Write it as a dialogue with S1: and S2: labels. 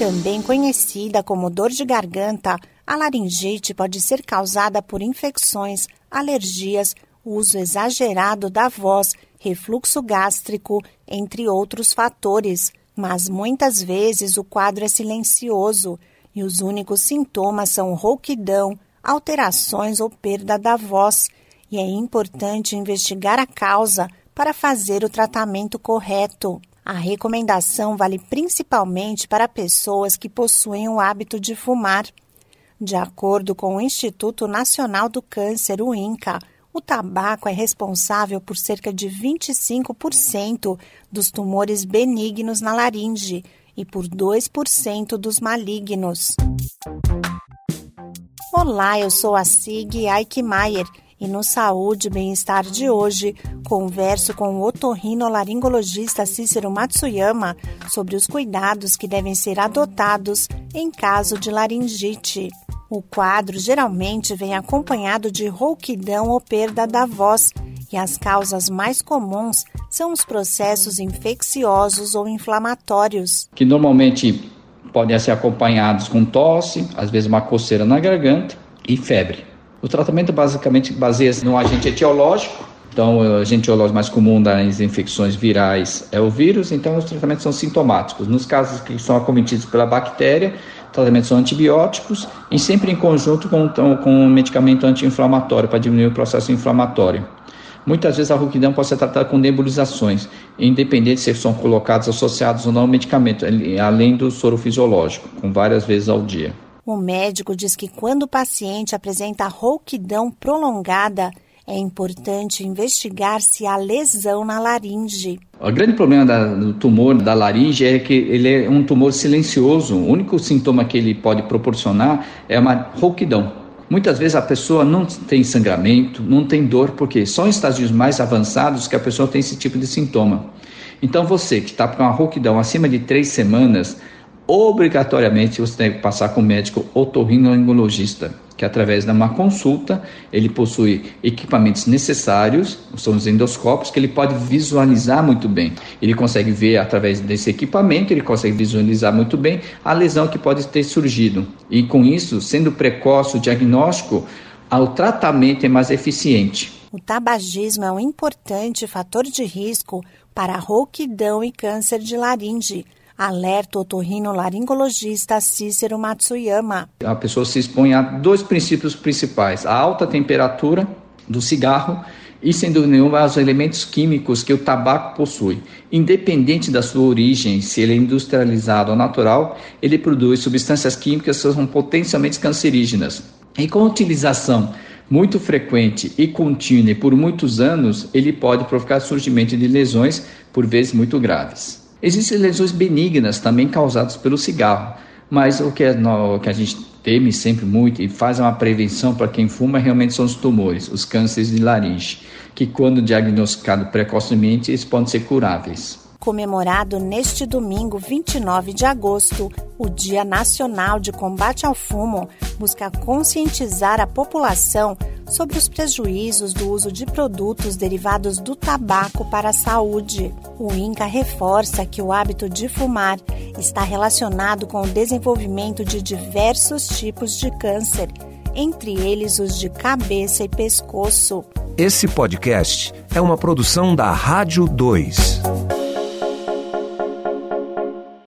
S1: Também conhecida como dor de garganta, a laringite pode ser causada por infecções, alergias, uso exagerado da voz, refluxo gástrico, entre outros fatores. Mas muitas vezes o quadro é silencioso e os únicos sintomas são rouquidão, alterações ou perda da voz. E é importante investigar a causa para fazer o tratamento correto. A recomendação vale principalmente para pessoas que possuem o hábito de fumar. De acordo com o Instituto Nacional do Câncer, o INCA, o tabaco é responsável por cerca de 25% dos tumores benignos na laringe e por 2% dos malignos. Olá, eu sou a Sig Eichmeier e no Saúde e Bem-Estar de hoje, converso com o otorrinolaringologista Cícero Matsuyama sobre os cuidados que devem ser adotados em caso de laringite. O quadro geralmente vem acompanhado de rouquidão ou perda da voz, e as causas mais comuns são os processos infecciosos ou inflamatórios.
S2: Que normalmente podem ser acompanhados com tosse, às vezes uma coceira na garganta e febre. O tratamento basicamente baseia-se no agente etiológico. Então, o agente etiológico mais comum das infecções virais é o vírus, então os tratamentos são sintomáticos. Nos casos que são acometidos pela bactéria, tratamentos são antibióticos e sempre em conjunto com, com um medicamento anti-inflamatório para diminuir o processo inflamatório. Muitas vezes a rouquidão pode ser tratada com nebulizações, independente se são colocados associados ou não ao medicamento, além do soro fisiológico, com várias vezes ao dia.
S1: O médico diz que quando o paciente apresenta rouquidão prolongada, é importante investigar se há lesão na laringe.
S2: O grande problema da, do tumor da laringe é que ele é um tumor silencioso. O único sintoma que ele pode proporcionar é uma rouquidão. Muitas vezes a pessoa não tem sangramento, não tem dor, porque só em estágios mais avançados que a pessoa tem esse tipo de sintoma. Então você que está com uma rouquidão acima de três semanas, obrigatoriamente você tem que passar com o médico otorrinolaringologista, que através de uma consulta, ele possui equipamentos necessários, são os endoscópios, que ele pode visualizar muito bem. Ele consegue ver através desse equipamento, ele consegue visualizar muito bem a lesão que pode ter surgido. E com isso, sendo precoce o diagnóstico, o tratamento é mais eficiente.
S1: O tabagismo é um importante fator de risco para rouquidão e câncer de laringe Alerta o otorrinolaringologista Cícero Matsuyama.
S2: A pessoa se expõe a dois princípios principais: a alta temperatura do cigarro e, sem dúvida nenhuma, os elementos químicos que o tabaco possui. Independente da sua origem, se ele é industrializado ou natural, ele produz substâncias químicas que são potencialmente cancerígenas. E com a utilização muito frequente e contínua por muitos anos, ele pode provocar surgimento de lesões, por vezes muito graves. Existem lesões benignas também causadas pelo cigarro, mas o que, é, o que a gente teme sempre muito e faz uma prevenção para quem fuma realmente são os tumores, os cânceres de laringe, que quando diagnosticado precocemente, eles podem ser curáveis
S1: comemorado neste domingo, 29 de agosto, o Dia Nacional de Combate ao Fumo busca conscientizar a população sobre os prejuízos do uso de produtos derivados do tabaco para a saúde. O INCA reforça que o hábito de fumar está relacionado com o desenvolvimento de diversos tipos de câncer, entre eles os de cabeça e pescoço.
S3: Esse podcast é uma produção da Rádio 2.